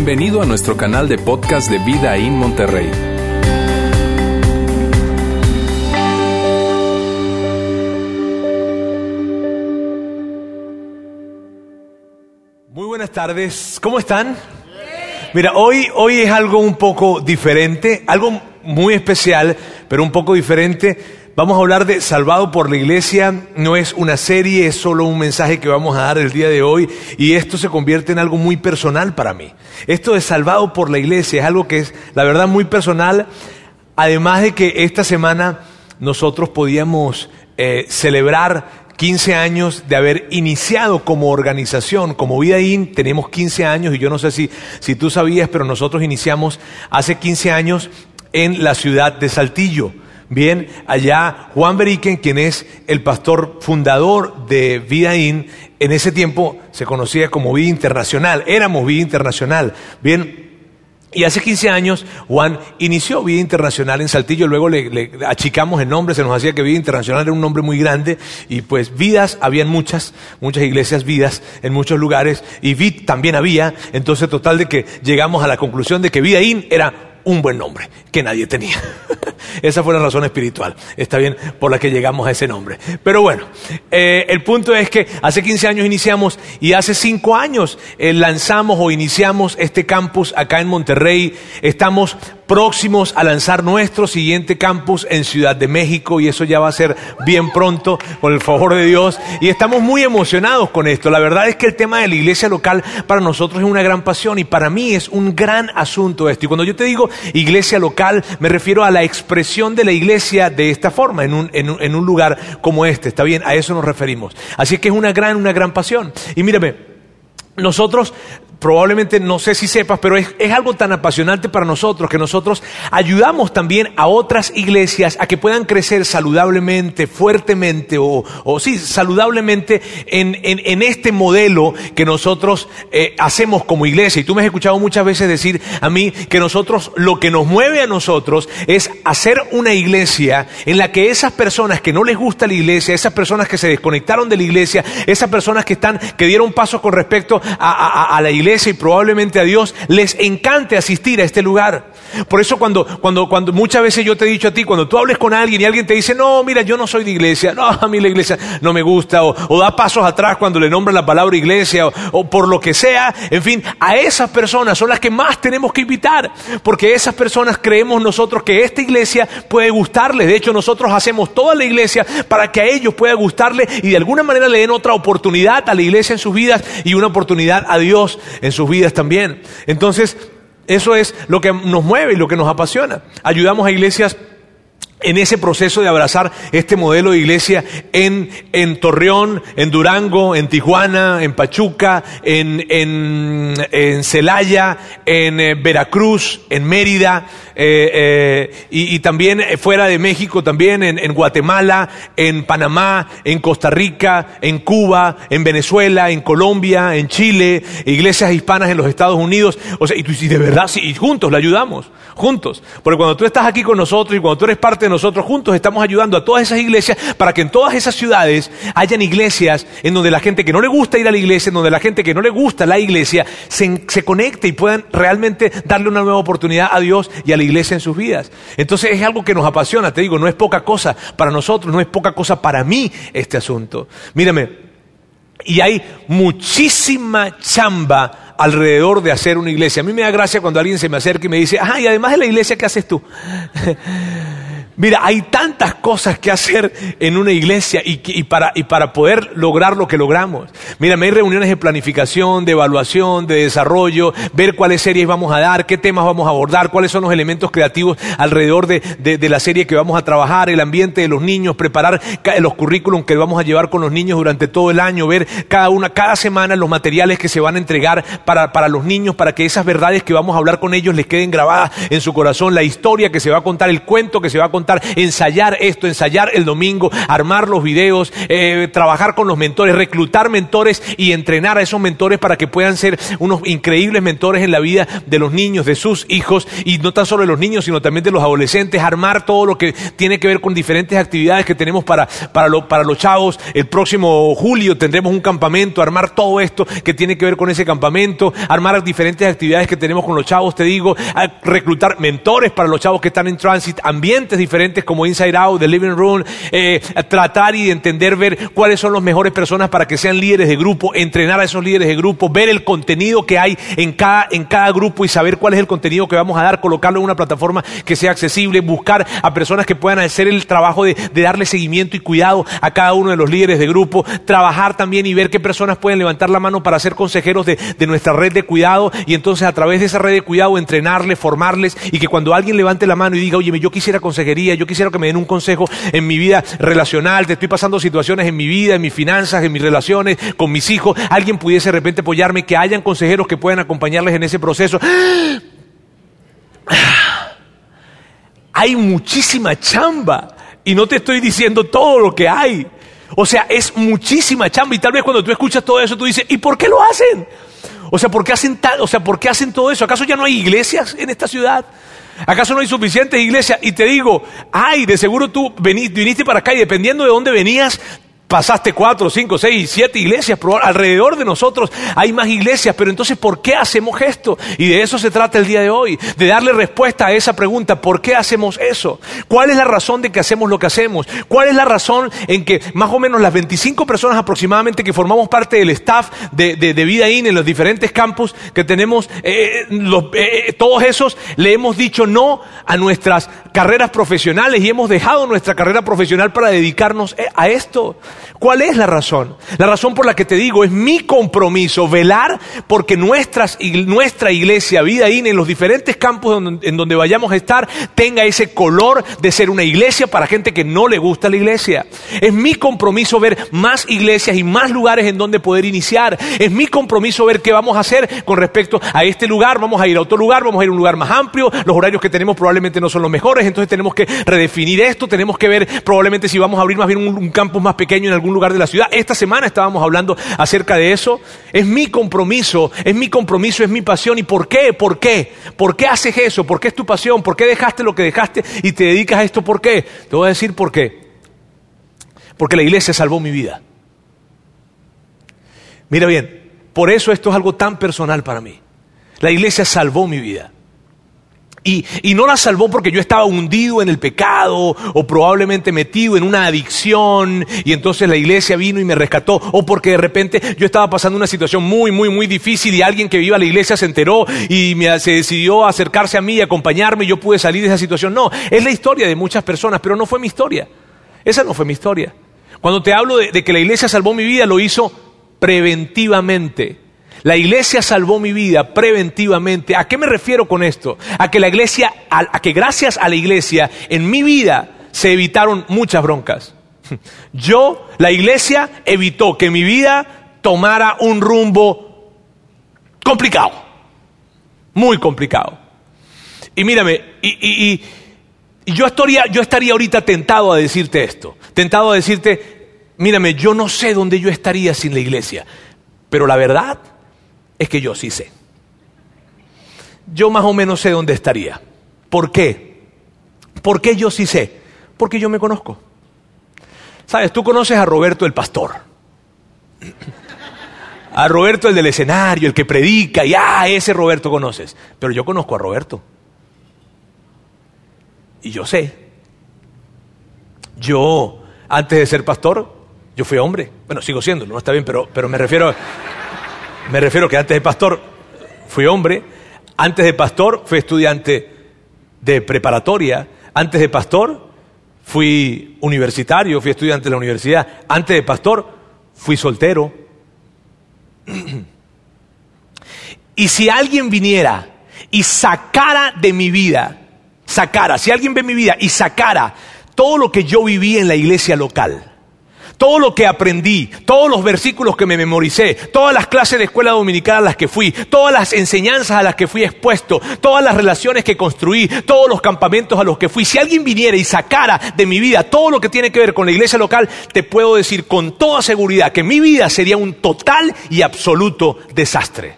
Bienvenido a nuestro canal de podcast de Vida en Monterrey. Muy buenas tardes, ¿cómo están? Mira, hoy, hoy es algo un poco diferente, algo muy especial, pero un poco diferente. Vamos a hablar de Salvado por la Iglesia. No es una serie, es solo un mensaje que vamos a dar el día de hoy. Y esto se convierte en algo muy personal para mí. Esto de Salvado por la Iglesia es algo que es, la verdad, muy personal. Además de que esta semana nosotros podíamos eh, celebrar 15 años de haber iniciado como organización, como Vida In, tenemos 15 años y yo no sé si, si tú sabías, pero nosotros iniciamos hace 15 años en la ciudad de Saltillo. Bien, allá Juan Beriken, quien es el pastor fundador de Vida In, en ese tiempo se conocía como Vida Internacional, éramos Vida Internacional. Bien, y hace 15 años Juan inició Vida Internacional en Saltillo, luego le, achicamos el nombre, se nos hacía que Vida Internacional era un nombre muy grande y pues vidas, habían muchas, muchas iglesias vidas en muchos lugares y Vid también había, entonces total de que llegamos a la conclusión de que Vida In era un buen nombre que nadie tenía. Esa fue la razón espiritual, está bien, por la que llegamos a ese nombre. Pero bueno, eh, el punto es que hace 15 años iniciamos y hace 5 años eh, lanzamos o iniciamos este campus acá en Monterrey. Estamos próximos a lanzar nuestro siguiente campus en Ciudad de México y eso ya va a ser bien pronto, por el favor de Dios. Y estamos muy emocionados con esto. La verdad es que el tema de la iglesia local para nosotros es una gran pasión y para mí es un gran asunto esto. Y cuando yo te digo iglesia local, me refiero a la expresión de la iglesia de esta forma, en un, en un, en un lugar como este. ¿Está bien? A eso nos referimos. Así que es una gran, una gran pasión. Y mírame, nosotros probablemente no sé si sepas, pero es, algo tan apasionante para nosotros que nosotros ayudamos también a otras iglesias a que puedan crecer saludablemente, fuertemente o, sí, saludablemente en, este modelo que nosotros eh, hacemos como iglesia. Y tú me has escuchado muchas veces decir a mí que nosotros, lo que nos mueve a nosotros es hacer una iglesia en la que esas personas que no les gusta la iglesia, esas personas que se desconectaron de la iglesia, esas personas que están, que dieron pasos con respecto a la iglesia, y probablemente a Dios les encante asistir a este lugar. Por eso cuando, cuando, cuando muchas veces yo te he dicho a ti, cuando tú hables con alguien y alguien te dice, no, mira, yo no soy de iglesia, no, a mí la iglesia no me gusta, o, da pasos atrás cuando le nombran la palabra iglesia, o, por lo que sea, en fin, a esas personas son las que más tenemos que invitar, porque esas personas creemos nosotros que esta iglesia puede gustarles. De hecho, nosotros hacemos toda la iglesia para que a ellos pueda gustarle y de alguna manera le den otra oportunidad a la iglesia en sus vidas y una oportunidad a Dios en sus vidas también. Entonces, eso es lo que nos mueve y lo que nos apasiona. Ayudamos a iglesias en ese proceso de abrazar este modelo de iglesia en, en Torreón, en Durango, en Tijuana, en Pachuca, en, en, en Celaya, en eh, Veracruz, en Mérida, eh, eh, y, y, también fuera de México, también en, en, Guatemala, en Panamá, en Costa Rica, en Cuba, en Venezuela, en Colombia, en Chile, iglesias hispanas en los Estados Unidos. O sea, y, de verdad, sí, y juntos la ayudamos, juntos. Porque cuando tú estás aquí con nosotros y cuando tú eres parte nosotros juntos estamos ayudando a todas esas iglesias para que en todas esas ciudades hayan iglesias en donde la gente que no le gusta ir a la iglesia, en donde la gente que no le gusta la iglesia, se, se conecte y puedan realmente darle una nueva oportunidad a Dios y a la iglesia en sus vidas. Entonces es algo que nos apasiona, te digo, no es poca cosa para nosotros, no es poca cosa para mí este asunto. Mírame, y hay muchísima chamba alrededor de hacer una iglesia. A mí me da gracia cuando alguien se me acerca y me dice, ah, y además de la iglesia, ¿qué haces tú? Mira, hay tantas cosas que hacer en una iglesia y, para, y para poder lograr lo que logramos. Mira, hay reuniones de planificación, de evaluación, de desarrollo, ver cuáles series vamos a dar, qué temas vamos a abordar, cuáles son los elementos creativos alrededor de, de, la serie que vamos a trabajar, el ambiente de los niños, preparar los currículums que vamos a llevar con los niños durante todo el año, ver cada una, cada semana los materiales que se van a entregar para, para los niños, para que esas verdades que vamos a hablar con ellos les queden grabadas en su corazón, la historia que se va a contar, el cuento que se va a contar ensayar esto, ensayar el domingo, armar los videos, eh, trabajar con los mentores, reclutar mentores y entrenar a esos mentores para que puedan ser unos increíbles mentores en la vida de los niños, de sus hijos y no tan solo de los niños, sino también de los adolescentes, armar todo lo que tiene que ver con diferentes actividades que tenemos para, para, para los chavos. El próximo julio tendremos un campamento, armar todo esto que tiene que ver con ese campamento, armar diferentes actividades que tenemos con los chavos, te digo, reclutar mentores para los chavos que están en transit, ambientes diferentes como Inside Out, The Living Room, eh, tratar y entender, ver cuáles son las mejores personas para que sean líderes de grupo, entrenar a esos líderes de grupo, ver el contenido que hay en cada, en cada grupo y saber cuál es el contenido que vamos a dar, colocarlo en una plataforma que sea accesible, buscar a personas que puedan hacer el trabajo de, darle seguimiento y cuidado a cada uno de los líderes de grupo, trabajar también y ver qué personas pueden levantar la mano para ser consejeros de, de nuestra red de cuidado y entonces a través de esa red de cuidado entrenarles, formarles y que cuando alguien levante la mano y diga, oye, yo quisiera consejería, yo quisiera que me den un consejo en mi vida relacional, te estoy pasando situaciones en mi vida, en mis finanzas, en mis relaciones, con mis hijos, alguien pudiese de repente apoyarme, que hayan consejeros que puedan acompañarles en ese proceso. Hay muchísima chamba y no te estoy diciendo todo lo que hay. O sea, es muchísima chamba y tal vez cuando tú escuchas todo eso tú dices, ¿y por qué lo hacen? O sea, ¿por qué hacen tal, o sea, ¿por qué hacen todo eso? ¿Acaso ya no hay iglesias en esta ciudad? ¿Acaso no hay suficientes iglesias? Y te digo, ay, de seguro tú viniste para acá y dependiendo de dónde venías, Pasaste cuatro, cinco, seis, siete iglesias, alrededor de nosotros hay más iglesias, pero entonces ¿por qué hacemos esto? Y de eso se trata el día de hoy, de darle respuesta a esa pregunta, ¿por qué hacemos eso? ¿Cuál es la razón de que hacemos lo que hacemos? ¿Cuál es la razón en que más o menos las 25 personas aproximadamente que formamos parte del staff de, de, Vida In en los diferentes campus que tenemos, eh, eh, todos esos le hemos dicho no a nuestras carreras profesionales y hemos dejado nuestra carrera profesional para dedicarnos eh, a esto? ¿Cuál es la razón? La razón por la que te digo es mi compromiso velar porque nuestras, nuestra iglesia, vida in, en los diferentes campos en donde vayamos a estar, tenga ese color de ser una iglesia para gente que no le gusta la iglesia. Es mi compromiso ver más iglesias y más lugares en donde poder iniciar. Es mi compromiso ver qué vamos a hacer con respecto a este lugar. Vamos a ir a otro lugar, vamos a ir a un lugar más amplio. Los horarios que tenemos probablemente no son los mejores, entonces tenemos que redefinir esto. Tenemos que ver probablemente si vamos a abrir más bien un, un campus más pequeño en algún lugar de la ciudad. Esta semana estábamos hablando acerca de eso. Es mi compromiso, es mi compromiso, es mi pasión. ¿Y por qué? ¿Por qué? ¿Por qué haces eso? ¿Por qué es tu pasión? ¿Por qué dejaste lo que dejaste y te dedicas a esto? ¿Por qué? Te voy a decir por qué. Porque la iglesia salvó mi vida. Mira bien, por eso esto es algo tan personal para mí. La iglesia salvó mi vida. Y, no la salvó porque yo estaba hundido en el pecado o probablemente metido en una adicción y entonces la iglesia vino y me rescató o porque de repente yo estaba pasando una situación muy, muy, muy difícil y alguien que viva a la iglesia se enteró y me, se decidió acercarse a mí y acompañarme y yo pude salir de esa situación. No, es la historia de muchas personas, pero no fue mi historia. Esa no fue mi historia. Cuando te hablo de que la iglesia salvó mi vida, lo hizo preventivamente. La iglesia salvó mi vida preventivamente. ¿A qué me refiero con esto? A que la iglesia, a, que gracias a la iglesia en mi vida se evitaron muchas broncas. Yo, la iglesia evitó que mi vida tomara un rumbo complicado, muy complicado. Y mírame, y, yo, estaría, yo estaría ahorita tentado a decirte esto, tentado a decirte, mírame, yo no sé dónde yo estaría sin la iglesia, pero la verdad es que yo sí sé. Yo más o menos sé dónde estaría. ¿Por qué? ¿Por qué yo sí sé? Porque yo me conozco. Sabes, tú conoces a Roberto el pastor. A Roberto el del escenario, el que predica, y ah, ese Roberto conoces. Pero yo conozco a Roberto. Y yo sé. Yo, antes de ser pastor, yo fui hombre. Bueno, sigo siendo, no está bien, pero, pero me refiero... Me refiero que antes de pastor fui hombre, antes de pastor fui estudiante de preparatoria, antes de pastor fui universitario, fui estudiante de la universidad, antes de pastor fui soltero. y si alguien viniera y sacara de mi vida, sacara, si alguien ve mi vida y sacara todo lo que yo viví en la iglesia local, Todo lo que aprendí, todos los versículos que me memoricé, todas las clases de escuela dominical a las que fui, todas las enseñanzas a las que fui expuesto, todas las relaciones que construí, todos los campamentos a los que fui, si alguien viniera y sacara de mi vida todo lo que tiene que ver con la iglesia local, te puedo decir con toda seguridad que mi vida sería un total y absoluto desastre.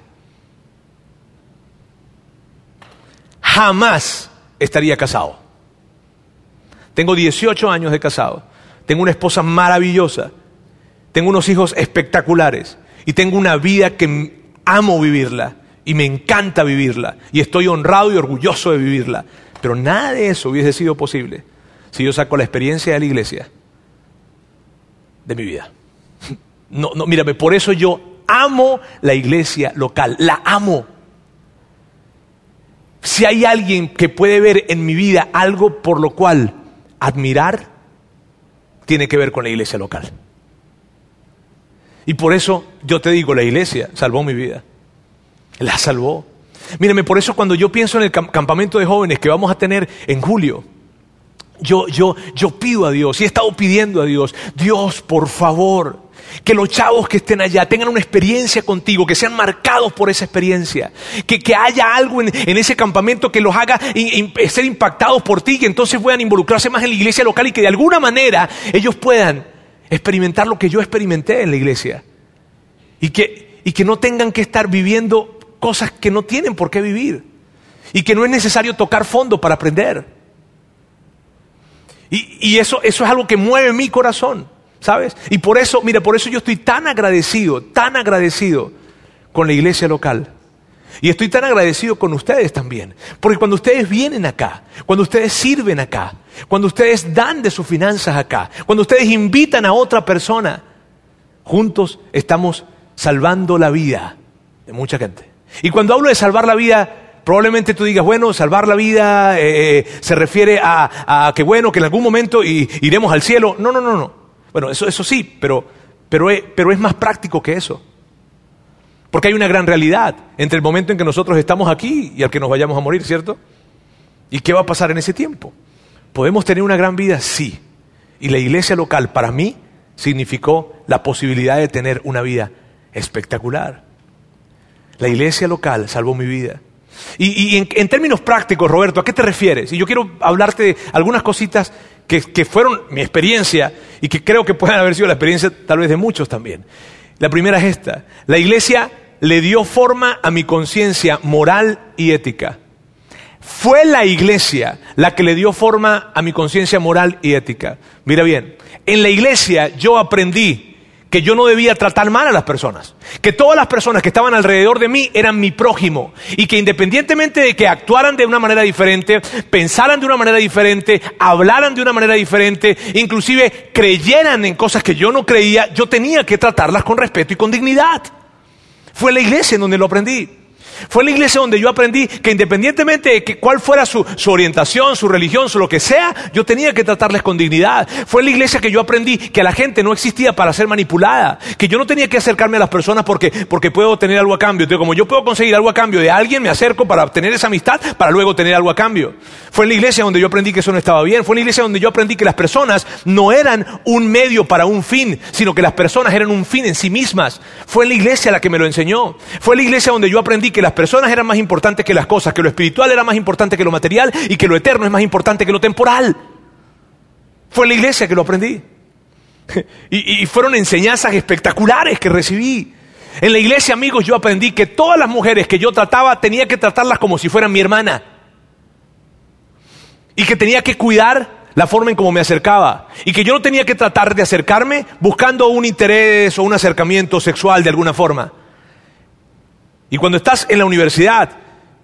Jamás estaría casado. Tengo 18 años de casado tengo una esposa maravillosa, tengo unos hijos espectaculares y tengo una vida que amo vivirla y me encanta vivirla y estoy honrado y orgulloso de vivirla. Pero nada de eso hubiese sido posible si yo saco la experiencia de la iglesia de mi vida. No, no, mírame, por eso yo amo la iglesia local, la amo. Si hay alguien que puede ver en mi vida algo por lo cual admirar, tiene que ver con la iglesia local. Y por eso yo te digo, la iglesia salvó mi vida. La salvó. Mírame, por eso cuando yo pienso en el campamento de jóvenes que vamos a tener en julio, yo, yo, yo pido a Dios y he estado pidiendo a Dios, Dios, por favor, que los chavos que estén allá tengan una experiencia contigo, que sean marcados por esa experiencia, que, haya algo en, ese campamento que los haga ser impactados por ti, que entonces puedan involucrarse más en la iglesia local y que de alguna manera ellos puedan experimentar lo que yo experimenté en la iglesia. Y que, y que no tengan que estar viviendo cosas que no tienen por qué vivir. Y que no es necesario tocar fondo para aprender. Y, y eso, eso es algo que mueve mi corazón. ¿Sabes? Y por eso, mira, por eso yo estoy tan agradecido, tan agradecido con la iglesia local. Y estoy tan agradecido con ustedes también. Porque cuando ustedes vienen acá, cuando ustedes sirven acá, cuando ustedes dan de sus finanzas acá, cuando ustedes invitan a otra persona, juntos estamos salvando la vida de mucha gente. Y cuando hablo de salvar la vida, probablemente tú digas, bueno, salvar la vida eh, eh, se refiere a, a, que bueno, que en algún momento iremos al cielo. No, no, no, no. Bueno, eso, eso sí, pero, pero, es, pero es más práctico que eso. Porque hay una gran realidad entre el momento en que nosotros estamos aquí y al que nos vayamos a morir, ¿cierto? ¿Y qué va a pasar en ese tiempo? ¿Podemos tener una gran vida? Sí. Y la iglesia local para mí significó la posibilidad de tener una vida espectacular. La iglesia local salvó mi vida. Y, en, términos prácticos, Roberto, ¿a qué te refieres? Y yo quiero hablarte de algunas cositas que, fueron mi experiencia y que creo que pueden haber sido la experiencia tal vez de muchos también. La primera es esta. La iglesia le dio forma a mi conciencia moral y ética. Fue la iglesia la que le dio forma a mi conciencia moral y ética. Mira bien, en la iglesia yo aprendí que yo no debía tratar mal a las personas, que todas las personas que estaban alrededor de mí eran mi prójimo y que independientemente de que actuaran de una manera diferente, pensaran de una manera diferente, hablaran de una manera diferente, inclusive creyeran en cosas que yo no creía, yo tenía que tratarlas con respeto y con dignidad. Fue la iglesia en donde lo aprendí. Fue la iglesia donde yo aprendí que independientemente de que cuál fuera su, orientación, su religión, su lo que sea, yo tenía que tratarles con dignidad. Fue la iglesia que yo aprendí que la gente no existía para ser manipulada, que yo no tenía que acercarme a las personas porque, porque puedo tener algo a cambio. Como yo puedo conseguir algo a cambio de alguien, me acerco para obtener esa amistad, para luego tener algo a cambio. Fue la iglesia donde yo aprendí que eso no estaba bien. Fue la iglesia donde yo aprendí que las personas no eran un medio para un fin, sino que las personas eran un fin en sí mismas. Fue la iglesia la que me lo enseñó. Fue la iglesia donde yo aprendí que las personas eran más importantes que las cosas, que lo espiritual era más importante que lo material y que lo eterno es más importante que lo temporal. Fue la iglesia que lo aprendí. Y, y fueron enseñanzas espectaculares que recibí. En la iglesia, amigos, yo aprendí que todas las mujeres que yo trataba tenía que tratarlas como si fueran mi hermana. Y que tenía que cuidar la forma en cómo me acercaba. Y que yo no tenía que tratar de acercarme buscando un interés o un acercamiento sexual de alguna forma. Y cuando estás en la universidad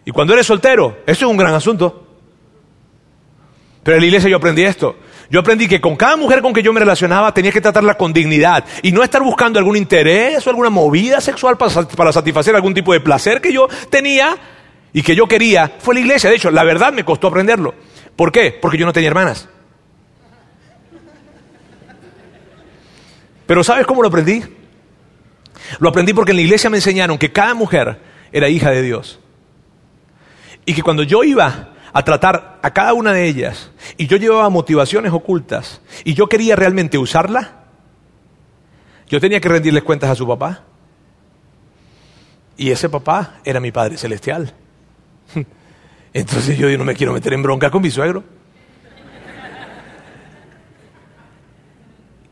y cuando eres soltero, eso es un gran asunto. Pero en la iglesia yo aprendí esto. Yo aprendí que con cada mujer con que yo me relacionaba tenía que tratarla con dignidad y no estar buscando algún interés o alguna movida sexual para, satisfacer algún tipo de placer que yo tenía y que yo quería. Fue la iglesia. De hecho, la verdad me costó aprenderlo. ¿Por qué? Porque yo no tenía hermanas. Pero ¿sabes cómo lo aprendí? Lo aprendí porque en la iglesia me enseñaron que cada mujer era hija de Dios. Y que cuando yo iba a tratar a cada una de ellas y yo llevaba motivaciones ocultas y yo quería realmente usarla, yo tenía que rendirles cuentas a su papá. Y ese papá era mi Padre Celestial. Entonces yo, no me quiero meter en bronca con mi suegro.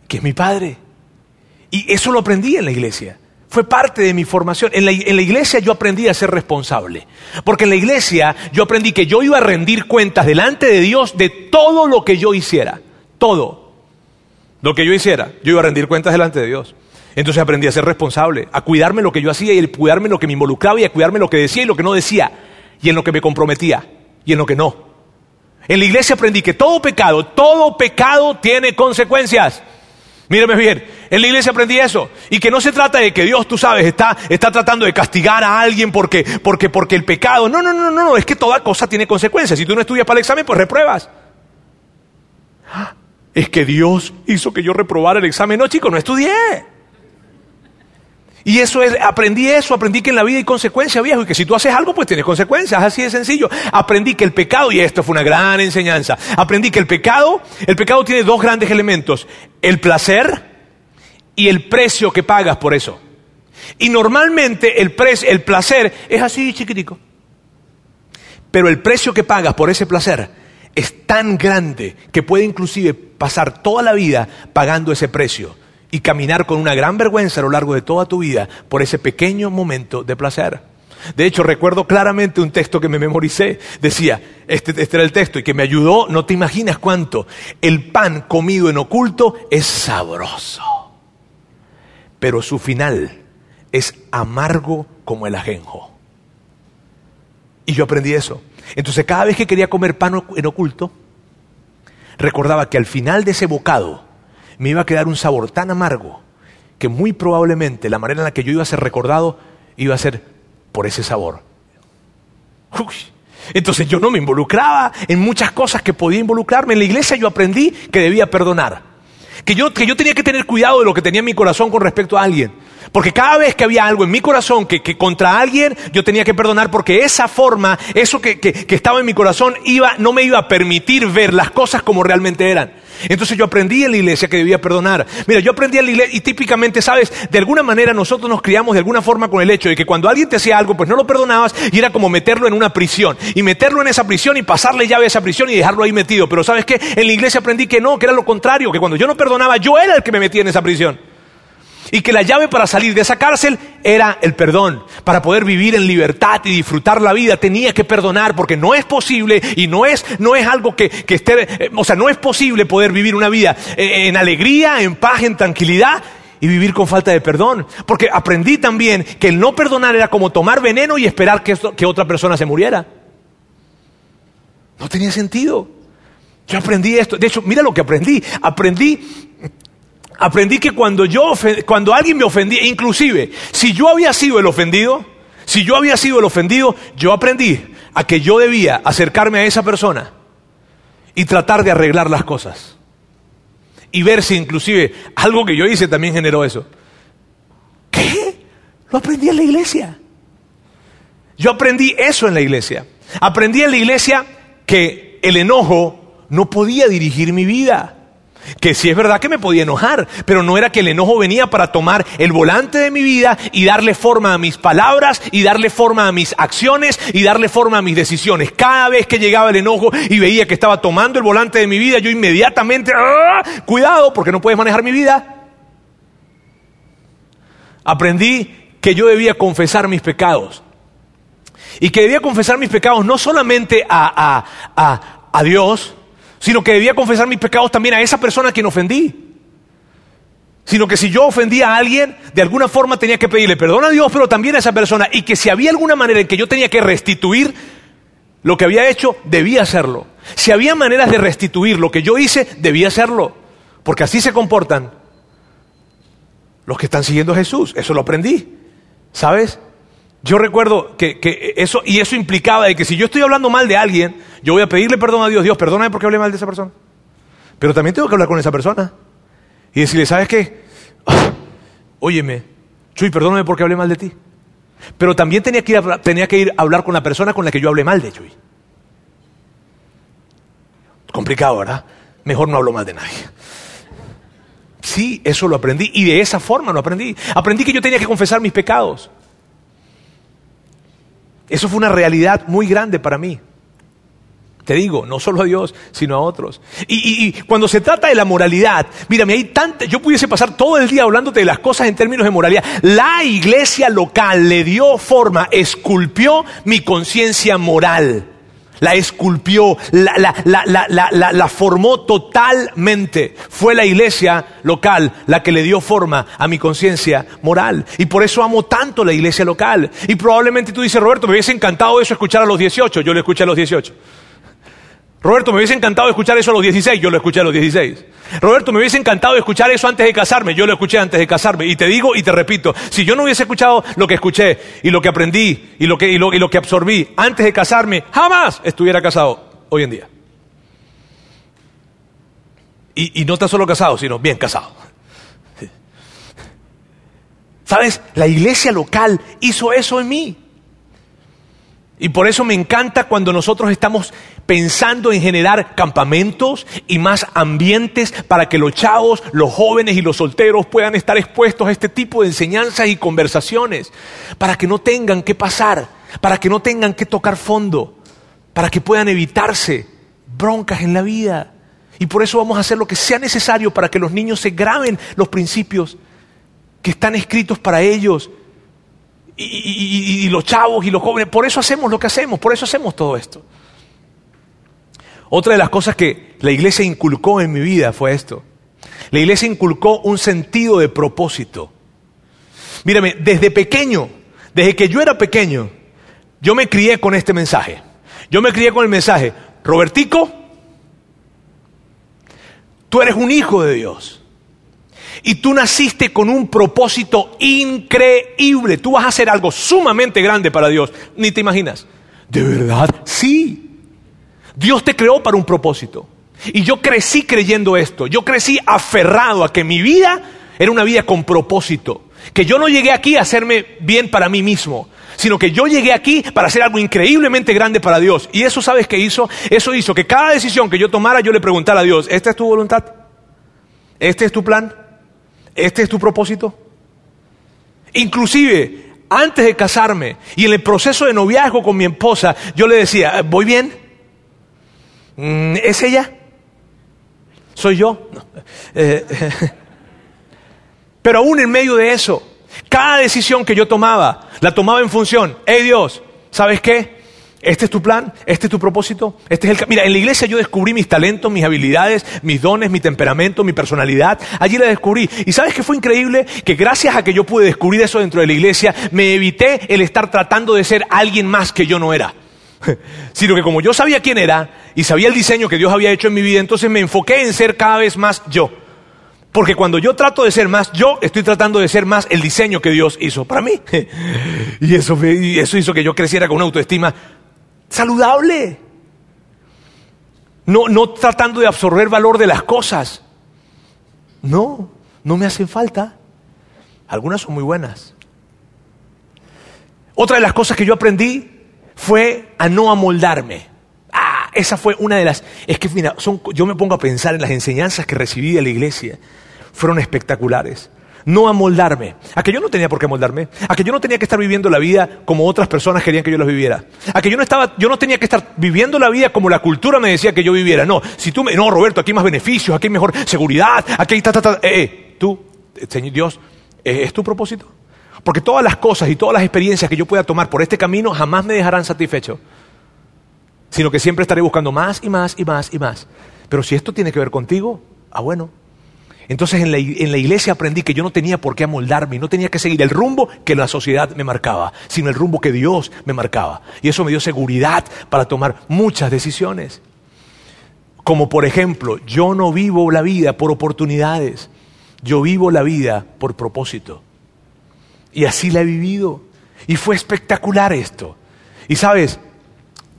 Que es mi Padre. Y eso lo aprendí en la iglesia. Fue parte de mi formación. En la, iglesia yo aprendí a ser responsable. Porque en la iglesia yo aprendí que yo iba a rendir cuentas delante de Dios de todo lo que yo hiciera. Todo. Lo que yo hiciera, yo iba a rendir cuentas delante de Dios. Entonces aprendí a ser responsable, a cuidarme lo que yo hacía y a cuidarme lo que me involucraba y a cuidarme lo que decía y lo que no decía y en lo que me comprometía y en lo que no. En la iglesia aprendí que todo pecado, todo pecado tiene consecuencias. Mírame bien, en la iglesia aprendí eso. Y que no se trata de que Dios, tú sabes, está, está tratando de castigar a alguien porque, porque, porque el pecado. No, no, no, no, no, es que toda cosa tiene consecuencias. Si tú no estudias para el examen, pues repruebas. Es que Dios hizo que yo reprobara el examen. No, chico, no estudié. Y eso es, aprendí eso, aprendí que en la vida hay consecuencias, viejo, y que si tú haces algo, pues tienes consecuencias, así de sencillo. Aprendí que el pecado, y esto fue una gran enseñanza, aprendí que el pecado, el pecado tiene dos grandes elementos, el placer y el precio que pagas por eso. Y normalmente el, el placer es así chiquitico. Pero el precio que pagas por ese placer es tan grande que puede inclusive pasar toda la vida pagando ese precio y caminar con una gran vergüenza a lo largo de toda tu vida por ese pequeño momento de placer. De hecho, recuerdo claramente un texto que me memoricé. Decía, este, este, era el texto y que me ayudó, no te imaginas cuánto. El pan comido en oculto es sabroso, pero su final es amargo como el ajenjo. Y yo aprendí eso. Entonces, cada vez que quería comer pan en oculto, recordaba que al final de ese bocado, me iba a quedar un sabor tan amargo que muy probablemente la manera en la que yo iba a ser recordado iba a ser por ese sabor. Entonces yo no me involucraba en muchas cosas que podía involucrarme. En la iglesia yo aprendí que debía perdonar. Que yo, que yo tenía que tener cuidado de lo que tenía en mi corazón con respecto a alguien. Porque cada vez que había algo en mi corazón que, que contra alguien, yo tenía que perdonar porque esa forma, eso que, que, estaba en mi corazón, iba, no me iba a permitir ver las cosas como realmente eran. Entonces yo aprendí en la iglesia que debía perdonar. Mira, yo aprendí en la iglesia y típicamente, sabes, de alguna manera nosotros nos criamos de alguna forma con el hecho de que cuando alguien te hacía algo, pues no lo perdonabas y era como meterlo en una prisión. Y meterlo en esa prisión y pasarle llave a esa prisión y dejarlo ahí metido. Pero sabes qué, en la iglesia aprendí que no, que era lo contrario, que cuando yo no perdonaba, yo era el que me metía en esa prisión y que la llave para salir de esa cárcel era el perdón. Para poder vivir en libertad y disfrutar la vida tenía que perdonar porque no es posible y no es, no es algo que, que esté, eh, o sea, no es posible poder vivir una vida eh, en alegría, en paz, en tranquilidad y vivir con falta de perdón. Porque aprendí también que el no perdonar era como tomar veneno y esperar que, que otra persona se muriera. No tenía sentido. Yo aprendí esto. De hecho, mira lo que aprendí. Aprendí aprendí que cuando yo cuando alguien me ofendía, inclusive si yo había sido el ofendido, si yo había sido el ofendido, yo aprendí a que yo debía acercarme a esa persona y tratar de arreglar las cosas. Y ver si inclusive algo que yo hice también generó eso. ¿Qué? Lo aprendí en la iglesia. Yo aprendí eso en la iglesia. Aprendí en la iglesia que el enojo no podía dirigir mi vida. Que sí es verdad que me podía enojar, pero no era que el enojo venía para tomar el volante de mi vida y darle forma a mis palabras y darle forma a mis acciones y darle forma a mis decisiones. Cada vez que llegaba el enojo y veía que estaba tomando el volante de mi vida, yo inmediatamente, ¡ah! cuidado, porque no puedes manejar mi vida. Aprendí que yo debía confesar mis pecados. Y que debía confesar mis pecados no solamente a, a, a Dios, sino que debía confesar mis pecados también a esa persona a quien ofendí. Sino que si yo ofendía a alguien, de alguna forma tenía que pedirle perdón a Dios, pero también a esa persona. Y que si había alguna manera en que yo tenía que restituir lo que había hecho, debía hacerlo. Si había maneras de restituir lo que yo hice, debía hacerlo. Porque así se comportan los que están siguiendo a Jesús. Eso lo aprendí. ¿Sabes? Yo recuerdo que, eso, y eso implicaba de que si yo estoy hablando mal de alguien, yo voy a pedirle perdón a Dios, Dios, perdóname porque hablé mal de esa persona. Pero también tengo que hablar con esa persona y decirle, ¿sabes qué? óyeme, Chuy, perdóname porque hablé mal de ti. Pero también tenía que, ir a, tenía que ir a hablar con la persona con la que yo hablé mal de Chuy. Complicado, ¿verdad? Mejor no hablo mal de nadie. Sí, eso lo aprendí y de esa forma lo aprendí. Aprendí que yo tenía que confesar mis pecados. Eso fue una realidad muy grande para mí. Te digo, no solo a Dios, sino a otros. Y, cuando se trata de la moralidad, mírame, hay tanta, yo pudiese pasar todo el día hablándote de las cosas en términos de moralidad. La iglesia local le dio forma, esculpió mi conciencia moral la esculpió, la, formó totalmente. Fue la iglesia local la que le dio forma a mi conciencia moral. Y por eso amo tanto la iglesia local. Y probablemente tú dices, Roberto, me hubiese encantado eso escuchar a los 18. Yo lo escuché a los 18. Roberto, me hubiese encantado escuchar eso a los 16, yo lo escuché a los 16. Roberto, me hubiese encantado escuchar eso antes de casarme, yo lo escuché antes de casarme. Y te digo y te repito, si yo no hubiese escuchado lo que escuché y lo que aprendí y lo que, y lo, que absorbí antes de casarme, jamás estuviera casado hoy en día. Y, y no tan solo casado, sino bien casado. ¿Sabes? La iglesia local hizo eso en mí. Y por eso me encanta cuando nosotros estamos pensando en generar campamentos y más ambientes para que los chavos, los jóvenes y los solteros puedan estar expuestos a este tipo de enseñanzas y conversaciones, para que no tengan que pasar, para que no tengan que tocar fondo, para que puedan evitarse broncas en la vida. Y por eso vamos a hacer lo que sea necesario para que los niños se graben los principios que están escritos para ellos y, los chavos y los jóvenes. Por eso hacemos lo que hacemos, por eso hacemos todo esto. Otra de las cosas que la iglesia inculcó en mi vida fue esto. La iglesia inculcó un sentido de propósito. Mírame, desde pequeño, desde que yo era pequeño, yo me crié con este mensaje. Yo me crié con el mensaje, Robertico, tú eres un hijo de Dios. Y tú naciste con un propósito increíble. Tú vas a hacer algo sumamente grande para Dios. Ni te imaginas. ¿De verdad? Sí. Dios te creó para un propósito. Y yo crecí creyendo esto. Yo crecí aferrado a que mi vida era una vida con propósito. Que yo no llegué aquí a hacerme bien para mí mismo, sino que yo llegué aquí para hacer algo increíblemente grande para Dios. Y eso, ¿sabes qué hizo? Eso hizo que cada decisión que yo tomara, yo le preguntara a Dios, ¿esta es tu voluntad? ¿Este es tu plan? ¿Este es tu propósito? Inclusive, antes de casarme y en el proceso de noviazgo con mi esposa, yo le decía, ¿voy bien? Mm, ¿Es ella? ¿Soy yo? Eh, pero aún en medio de eso, cada decisión que yo tomaba, la tomaba en función, hey Dios, ¿sabes qué? Este es tu plan, este es tu propósito, este es el Mira, en la iglesia yo descubrí mis talentos, mis habilidades, mis dones, mi temperamento, mi personalidad. Allí la descubrí. Y sabes que fue increíble que gracias a que yo pude descubrir eso dentro de la iglesia, me evité el estar tratando de ser alguien más que yo no era. Sino que como yo sabía quién era y sabía el diseño que Dios había hecho en mi vida, entonces me enfoqué en ser cada vez más yo. Porque cuando yo trato de ser más yo, estoy tratando de ser más el diseño que Dios hizo para mí. Y eso, y eso hizo que yo creciera con una autoestima saludable. No, no tratando de absorber valor de las cosas. No, no me hacen falta. Algunas son muy buenas. Otra de las cosas que yo aprendí fue a no amoldarme. Ah, esa fue una de las... Es que, mira, son, yo me pongo a pensar en las enseñanzas que recibí de la iglesia. Fueron espectaculares no amoldarme. A que yo no tenía por qué amoldarme. A que yo no tenía que estar viviendo la vida como otras personas querían que yo la viviera. A que yo no estaba, yo no tenía que estar viviendo la vida como la cultura me decía que yo viviera. No, si tú me, no, Roberto, aquí hay más beneficios, aquí hay mejor seguridad, aquí hay ta, ta, ta. Eh, eh, tú, eh, Señor Dios, eh, ¿es tu propósito? Porque todas las cosas y todas las experiencias que yo pueda tomar por este camino jamás me dejarán satisfecho. Sino que siempre estaré buscando más y más y más y más. Pero si esto tiene que ver contigo, ah, bueno, entonces en la, iglesia aprendí que yo no tenía por qué amoldarme, no tenía que seguir el rumbo que la sociedad me marcaba, sino el rumbo que Dios me marcaba. Y eso me dio seguridad para tomar muchas decisiones. Como por ejemplo, yo no vivo la vida por oportunidades, yo vivo la vida por propósito. Y así la he vivido. Y fue espectacular esto. Y sabes,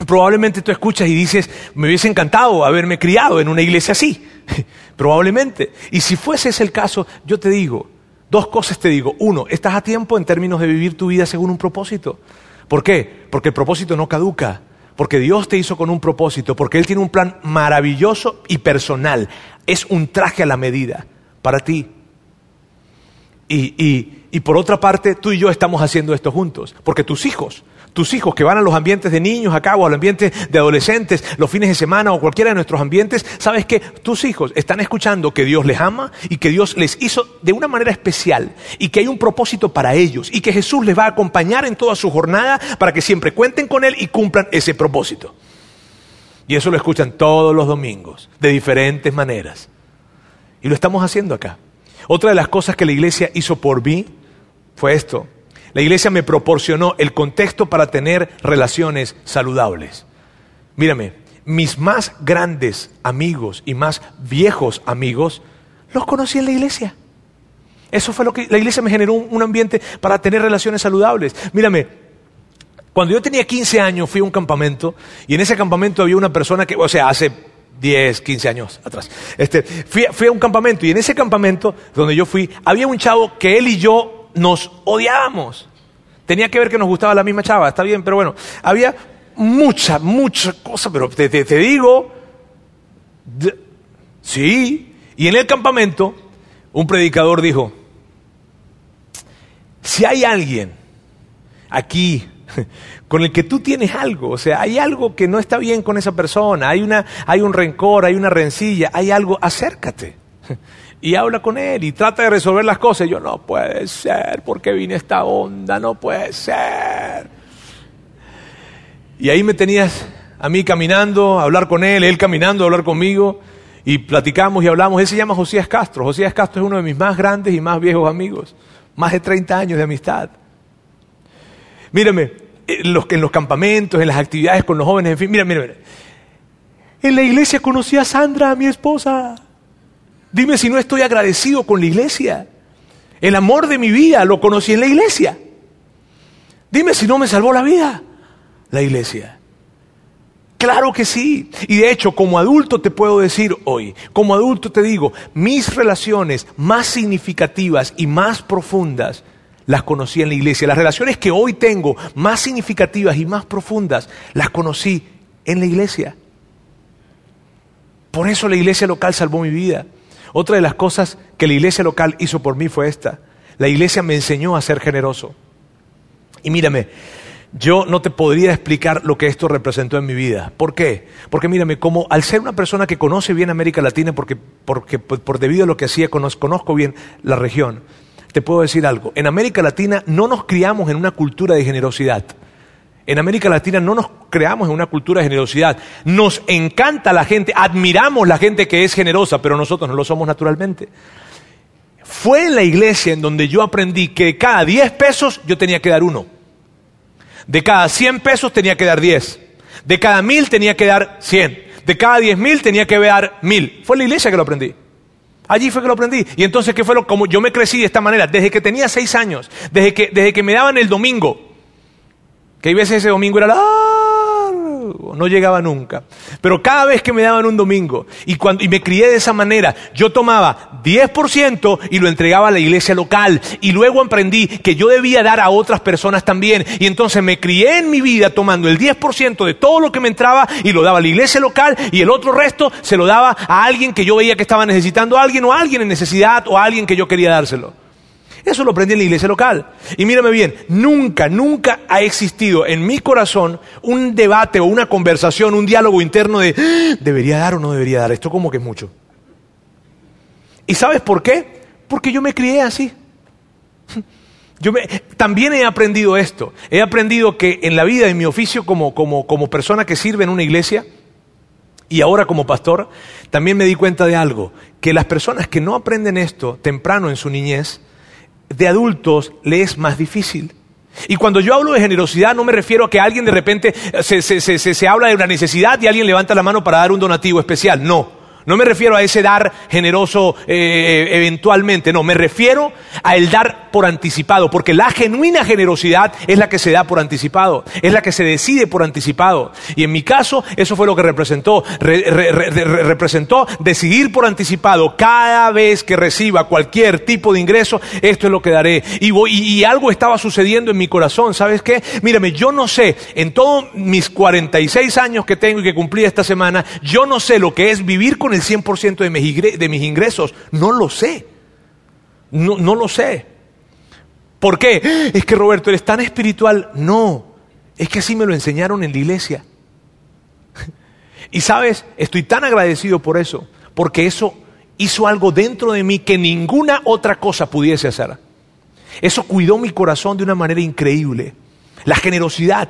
probablemente tú escuchas y dices, me hubiese encantado haberme criado en una iglesia así. Probablemente. Y si fuese ese el caso, yo te digo, dos cosas te digo. Uno, estás a tiempo en términos de vivir tu vida según un propósito. ¿Por qué? Porque el propósito no caduca. Porque Dios te hizo con un propósito. Porque Él tiene un plan maravilloso y personal. Es un traje a la medida para ti. Y, por otra parte, tú y yo estamos haciendo esto juntos, porque tus hijos, tus hijos que van a los ambientes de niños acá o a los ambientes de adolescentes, los fines de semana o cualquiera de nuestros ambientes, sabes que tus hijos están escuchando que Dios les ama y que Dios les hizo de una manera especial y que hay un propósito para ellos y que Jesús les va a acompañar en toda su jornada para que siempre cuenten con Él y cumplan ese propósito. Y eso lo escuchan todos los domingos, de diferentes maneras. Y lo estamos haciendo acá. Otra de las cosas que la iglesia hizo por mí fue esto. La iglesia me proporcionó el contexto para tener relaciones saludables. Mírame, mis más grandes amigos y más viejos amigos los conocí en la iglesia. Eso fue lo que la iglesia me generó un, ambiente para tener relaciones saludables. Mírame, cuando yo tenía 15 años fui a un campamento y en ese campamento había una persona que, o sea, hace 10, 15 años atrás. Este, fui, fui, a un campamento y en ese campamento donde yo fui, había un chavo que él y yo nos odiábamos. Tenía que ver que nos gustaba la misma chava, está bien, pero bueno, había mucha, mucha cosa, pero te, digo, sí, y en el campamento un predicador dijo, si hay alguien aquí con el que tú tienes algo, o sea, hay algo que no está bien con esa persona, hay, una, hay un rencor, hay una rencilla, hay algo, acércate y habla con él y trata de resolver las cosas. Yo, no puede ser, porque vine esta onda? No puede ser. Y ahí me tenías a mí caminando, a hablar con él, él caminando, a hablar conmigo, y platicamos y hablamos. Él se llama Josías Castro. Josías Castro es uno de mis más grandes y más viejos amigos, más de 30 años de amistad. Mírame, en los, en los campamentos, en las actividades con los jóvenes, en fin, mira, mira, mira. En la iglesia conocí a Sandra, a mi esposa. Dime si no estoy agradecido con la iglesia. El amor de mi vida lo conocí en la iglesia. Dime si no me salvó la vida la iglesia. Claro que sí. Y de hecho, como adulto te puedo decir hoy, como adulto te digo, mis relaciones más significativas y más profundas las conocí en la iglesia. Las relaciones que hoy tengo más significativas y más profundas las conocí en la iglesia. Por eso la iglesia local salvó mi vida. Otra de las cosas que la iglesia local hizo por mí fue esta. La iglesia me enseñó a ser generoso. Y mírame, yo no te podría explicar lo que esto representó en mi vida. ¿Por qué? Porque mírame, como al ser una persona que conoce bien América Latina, porque, porque por debido a lo que hacía conozco bien la región, te puedo decir algo. En América Latina no nos criamos en una cultura de generosidad. En América Latina no nos creamos en una cultura de generosidad. Nos encanta la gente, admiramos la gente que es generosa, pero nosotros no lo somos naturalmente. Fue en la iglesia en donde yo aprendí que cada 10 pesos yo tenía que dar uno. De cada 100 pesos tenía que dar 10. De cada mil tenía que dar 100. De cada 10 mil tenía que dar mil. Fue en la iglesia que lo aprendí. Allí fue que lo aprendí. Y entonces, ¿qué fue lo como yo me crecí de esta manera? Desde que tenía seis años, desde que, desde que me daban el domingo, que hay veces ese domingo era no llegaba nunca. Pero cada vez que me daban un domingo y, cuando, y me crié de esa manera, yo tomaba 10% y lo entregaba a la iglesia local. Y luego aprendí que yo debía dar a otras personas también. Y entonces me crié en mi vida tomando el 10% de todo lo que me entraba y lo daba a la iglesia local y el otro resto se lo daba a alguien que yo veía que estaba necesitando a alguien o a alguien en necesidad o a alguien que yo quería dárselo. Eso lo aprendí en la iglesia local. Y mírame bien, nunca, nunca ha existido en mi corazón un debate o una conversación, un diálogo interno de, ah, ¿debería dar o no debería dar? Esto como que es mucho. ¿Y sabes por qué? Porque yo me crié así. Yo también he aprendido esto. He aprendido que en la vida, en mi oficio como, como, como persona que sirve en una iglesia, y ahora como pastor, también me di cuenta de algo, que las personas que no aprenden esto temprano en su niñez, de adultos le es más difícil. Y cuando yo hablo de generosidad no me refiero a que alguien de repente se, se, se, se, habla de una necesidad y alguien levanta la mano para dar un donativo especial. No. No me refiero a ese dar generoso eh, eventualmente, no, me refiero a el dar por anticipado, porque la genuina generosidad es la que se da por anticipado, es la que se decide por anticipado. Y en mi caso, eso fue lo que representó, representó decidir por anticipado cada vez que reciba cualquier tipo de ingreso, esto es lo que daré. Y, y algo estaba sucediendo en mi corazón, ¿sabes qué? Mírame, yo no sé, en todos mis 46 años que tengo y que cumplí esta semana, yo no sé lo que es vivir con el 100% de mis ingresos. No lo sé. No, no lo sé. ¿Por qué? Es que Roberto, eres tan espiritual. No, es que así me lo enseñaron en la iglesia. Y sabes, estoy tan agradecido por eso, porque eso hizo algo dentro de mí que ninguna otra cosa pudiese hacer. Eso cuidó mi corazón de una manera increíble. La generosidad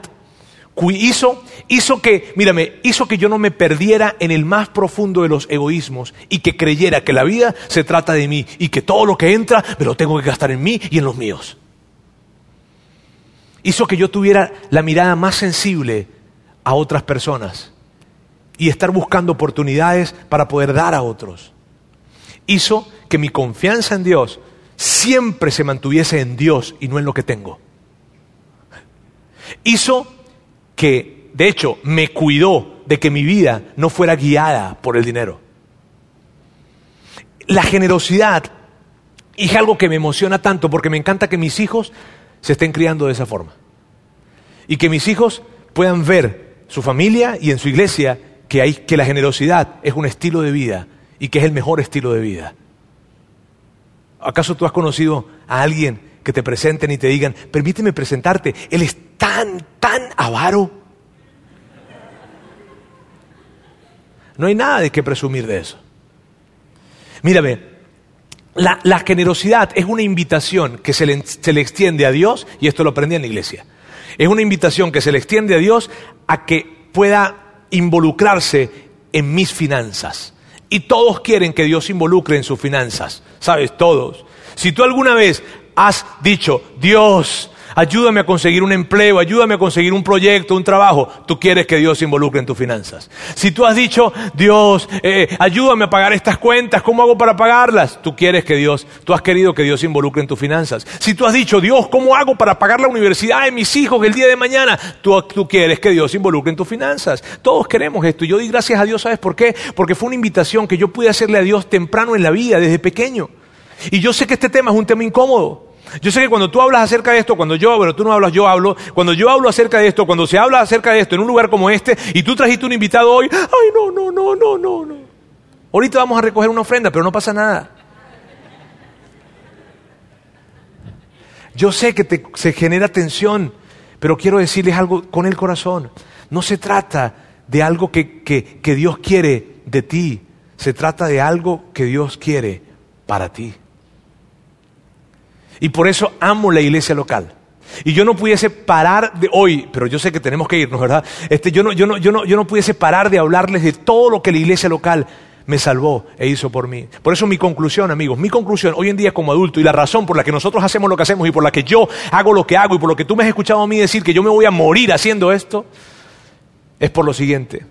hizo, hizo que, mírame, hizo que yo no me perdiera en el más profundo de los egoísmos y que creyera que la vida se trata de mí y que todo lo que entra me lo tengo que gastar en mí y en los míos. Hizo que yo tuviera la mirada más sensible a otras personas y estar buscando oportunidades para poder dar a otros. Hizo que mi confianza en Dios siempre se mantuviese en Dios y no en lo que tengo. Hizo que, de hecho, me cuidó de que mi vida no fuera guiada por el dinero. La generosidad es algo que me emociona tanto porque me encanta que mis hijos se estén criando de esa forma. Y que mis hijos puedan ver su familia y en su iglesia que, hay, que la generosidad es un estilo de vida y que es el mejor estilo de vida. ¿Acaso tú has conocido a alguien que te presenten y te digan, permíteme presentarte, él es tan, tan avaro? No hay nada de qué presumir de eso. Mírame, la, la generosidad es una invitación que se le, se le extiende a Dios, y esto lo aprendí en la iglesia. Es una invitación que se le extiende a Dios a que pueda involucrarse en mis finanzas. Y todos quieren que Dios se involucre en sus finanzas. ¿Sabes? Todos. Si tú alguna vez has dicho, Dios, ayúdame a conseguir un empleo, ayúdame a conseguir un proyecto, un trabajo, tú quieres que Dios se involucre en tus finanzas. Si tú has dicho, Dios, eh, ayúdame a pagar estas cuentas, ¿cómo hago para pagarlas? Tú quieres que Dios, tú has querido que Dios se involucre en tus finanzas. Si tú has dicho, Dios, ¿cómo hago para pagar la universidad de mis hijos el día de mañana? Tú, tú quieres que Dios se involucre en tus finanzas. Todos queremos esto. Y yo di gracias a Dios, ¿sabes por qué? Porque fue una invitación que yo pude hacerle a Dios temprano en la vida, desde pequeño. Y yo sé que este tema es un tema incómodo. Yo sé que cuando tú hablas acerca de esto, cuando yo hablo, tú no hablas, yo hablo, cuando yo hablo acerca de esto, cuando se habla acerca de esto en un lugar como este, y tú trajiste un invitado hoy, ay, no, no, no, no, no, no. Ahorita vamos a recoger una ofrenda, pero no pasa nada. Yo sé que se genera tensión, pero quiero decirles algo con el corazón. No se trata de algo que, que Dios quiere de ti, se trata de algo que Dios quiere para ti. Y por eso amo la iglesia local. Y yo no pudiese parar de hoy, pero yo sé que tenemos que irnos, ¿verdad? Este, yo, no, yo, no, yo, no, yo no pudiese parar de hablarles de todo lo que la iglesia local me salvó e hizo por mí. Por eso mi conclusión, amigos, mi conclusión hoy en día como adulto y la razón por la que nosotros hacemos lo que hacemos y por la que yo hago lo que hago y por lo que tú me has escuchado a mí decir que yo me voy a morir haciendo esto, es por lo siguiente.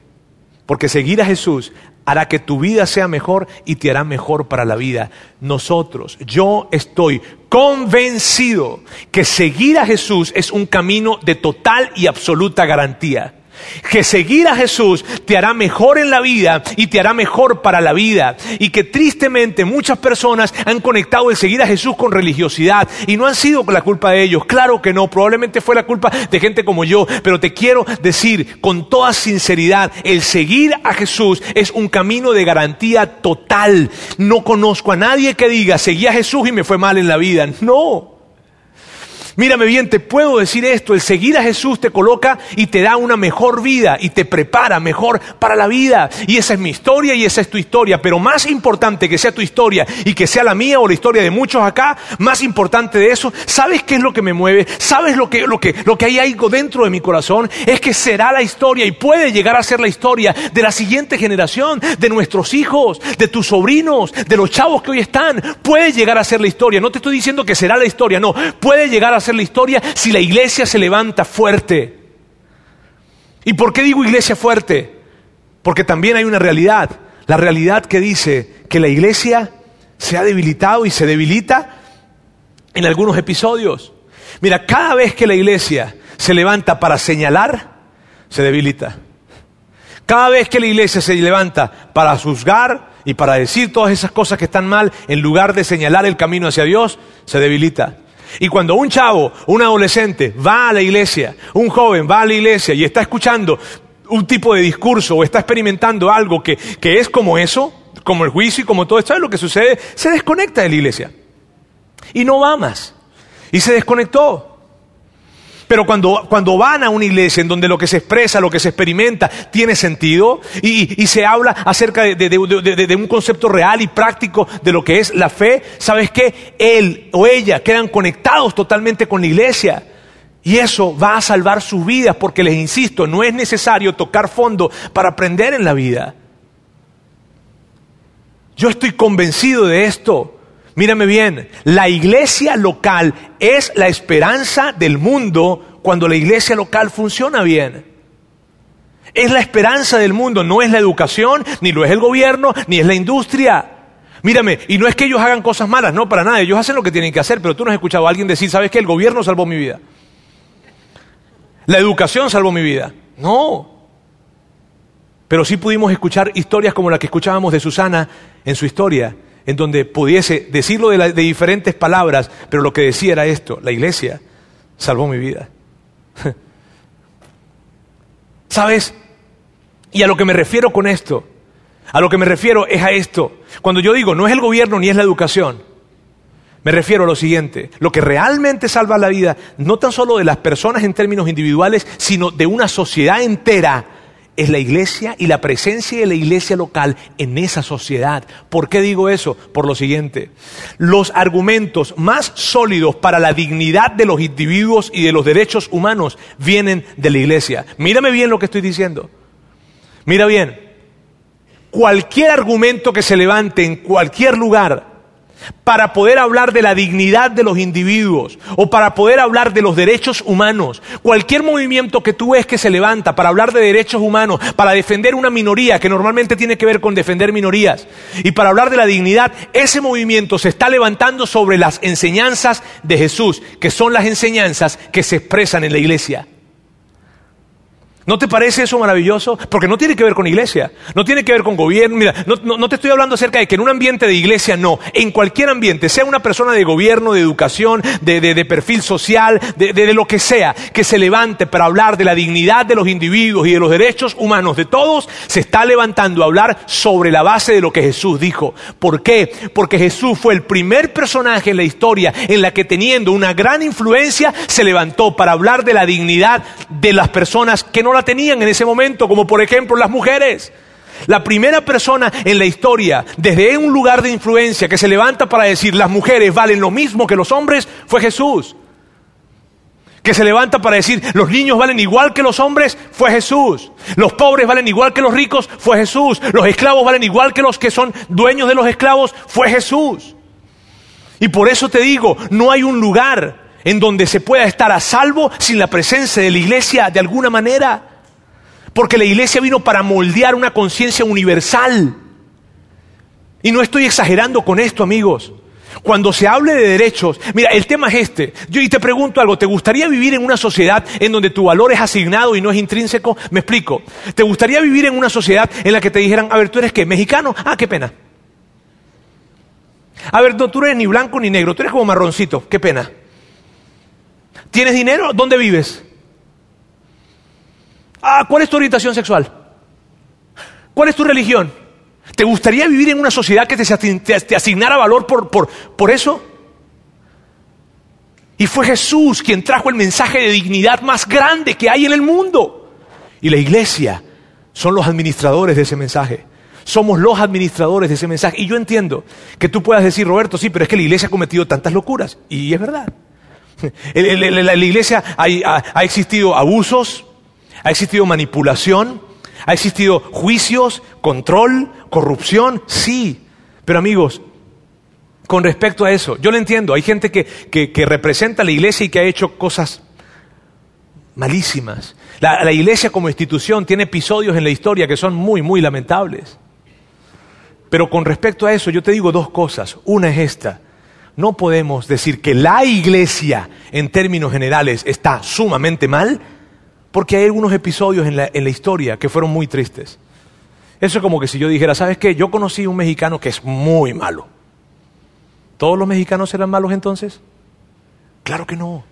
Porque seguir a Jesús hará que tu vida sea mejor y te hará mejor para la vida. Nosotros, yo estoy convencido que seguir a Jesús es un camino de total y absoluta garantía que seguir a Jesús te hará mejor en la vida y te hará mejor para la vida. Y que tristemente muchas personas han conectado el seguir a Jesús con religiosidad y no han sido la culpa de ellos. Claro que no, probablemente fue la culpa de gente como yo, pero te quiero decir con toda sinceridad, el seguir a Jesús es un camino de garantía total. No conozco a nadie que diga, seguí a Jesús y me fue mal en la vida. No. Mírame bien, te puedo decir esto, el seguir a Jesús te coloca y te da una mejor vida y te prepara mejor para la vida. Y esa es mi historia y esa es tu historia. Pero más importante que sea tu historia y que sea la mía o la historia de muchos acá, más importante de eso, ¿sabes qué es lo que me mueve? ¿Sabes lo que, lo que, lo que hay algo dentro de mi corazón? Es que será la historia y puede llegar a ser la historia de la siguiente generación, de nuestros hijos, de tus sobrinos, de los chavos que hoy están. Puede llegar a ser la historia. No te estoy diciendo que será la historia, no. Puede llegar a la historia si la iglesia se levanta fuerte. ¿Y por qué digo iglesia fuerte? Porque también hay una realidad, la realidad que dice que la iglesia se ha debilitado y se debilita en algunos episodios. Mira, cada vez que la iglesia se levanta para señalar, se debilita. Cada vez que la iglesia se levanta para juzgar y para decir todas esas cosas que están mal, en lugar de señalar el camino hacia Dios, se debilita. Y cuando un chavo, un adolescente va a la iglesia, un joven va a la iglesia y está escuchando un tipo de discurso o está experimentando algo que, es como eso, como el juicio y como todo esto, ¿sabes lo que sucede? Se desconecta de la iglesia y no va más. y se desconectó. Pero cuando, cuando, van a una iglesia en donde lo que se expresa, lo que se experimenta, tiene sentido y, y se habla acerca de, de, de, de, un concepto real y práctico de lo que es la fe, ¿sabes qué? Él o ella quedan conectados totalmente con la iglesia. Y eso va a salvar sus vidas porque les insisto, no es necesario tocar fondo para aprender en la vida. Yo estoy convencido de esto. Mírame bien, la iglesia local es la esperanza del mundo cuando la iglesia local funciona bien. Es la esperanza del mundo, no es la educación, ni lo es el gobierno, ni es la industria. Mírame, y no es que ellos hagan cosas malas, no, para nada, ellos hacen lo que tienen que hacer, pero tú no has escuchado a alguien decir, ¿sabes qué? El gobierno salvó mi vida. La educación salvó mi vida. No. Pero sí pudimos escuchar historias como la que escuchábamos de Susana en su historia, en donde pudiese decirlo de, de diferentes palabras, pero lo que decía era esto, la iglesia salvó mi vida. ¿Sabes? Y a lo que me refiero con esto, a lo que me refiero es a esto. Cuando yo digo, no es el gobierno ni es la educación, me refiero a lo siguiente, lo que realmente salva la vida, no tan solo de las personas en términos individuales, sino de una sociedad entera, es la iglesia y la presencia de la iglesia local en esa sociedad. ¿Por qué digo eso? Por lo siguiente, los argumentos más sólidos para la dignidad de los individuos y de los derechos humanos vienen de la iglesia. Mírame bien lo que estoy diciendo. Mira bien, cualquier argumento que se levante en cualquier lugar para poder hablar de la dignidad de los individuos o para poder hablar de los derechos humanos. Cualquier movimiento que tú ves que se levanta para hablar de derechos humanos, para defender una minoría que normalmente tiene que ver con defender minorías y para hablar de la dignidad, ese movimiento se está levantando sobre las enseñanzas de Jesús, que son las enseñanzas que se expresan en la iglesia. ¿No te parece eso maravilloso? Porque no tiene que ver con iglesia, no tiene que ver con gobierno. Mira, no, te estoy hablando acerca de que en un ambiente de iglesia, no. En cualquier ambiente, sea una persona de gobierno, de educación, de, perfil social, de, lo que sea, que se levante para hablar de la dignidad de los individuos y de los derechos humanos de todos, se está levantando a hablar sobre la base de lo que Jesús dijo. ¿Por qué? Porque Jesús fue el primer personaje en la historia en la que teniendo una gran influencia se levantó para hablar de la dignidad de las personas que no la tenían en ese momento, como por ejemplo las mujeres. La primera persona en la historia, desde un lugar de influencia, que se levanta para decir las mujeres valen lo mismo que los hombres, fue Jesús. Que se levanta para decir los niños valen igual que los hombres, fue Jesús. Los pobres valen igual que los ricos, fue Jesús. Los esclavos valen igual que los que son dueños de los esclavos, fue Jesús. Y por eso te digo, no hay un lugar en donde se pueda estar a salvo sin la presencia de la iglesia de alguna manera. Porque la iglesia vino para moldear una conciencia universal. Y no estoy exagerando con esto, amigos. Cuando se hable de derechos, mira, el tema es este. Yo y te pregunto algo, ¿te gustaría vivir en una sociedad en donde tu valor es asignado y no es intrínseco? Me explico. ¿Te gustaría vivir en una sociedad en la que te dijeran, a ver, tú eres qué, mexicano? Ah, qué pena. A ver, no, tú eres ni blanco ni negro, tú eres como marroncito, qué pena. ¿Tienes dinero? ¿Dónde vives? Ah, ¿cuál es tu orientación sexual? ¿Cuál es tu religión? ¿Te gustaría vivir en una sociedad que te, asignara valor por, por, por eso? Y fue Jesús quien trajo el mensaje de dignidad más grande que hay en el mundo. Y la iglesia son los administradores de ese mensaje. Somos los administradores de ese mensaje. Y yo entiendo que tú puedas decir, Roberto, sí, pero es que la iglesia ha cometido tantas locuras. Y es verdad. En la iglesia ha existido abusos, ha existido manipulación, ha existido juicios, control, corrupción, sí. Pero amigos, con respecto a eso, yo lo entiendo, hay gente que, que, representa a la iglesia y que ha hecho cosas malísimas. La, la, iglesia como institución tiene episodios en la historia que son muy, muy lamentables. Pero con respecto a eso, yo te digo dos cosas. Una es esta. No podemos decir que la iglesia, en términos generales, está sumamente mal porque hay algunos episodios en la, historia que fueron muy tristes. Eso es como que si yo dijera, ¿sabes qué? Yo conocí un mexicano que es muy malo. ¿Todos los mexicanos eran malos entonces? Claro que no.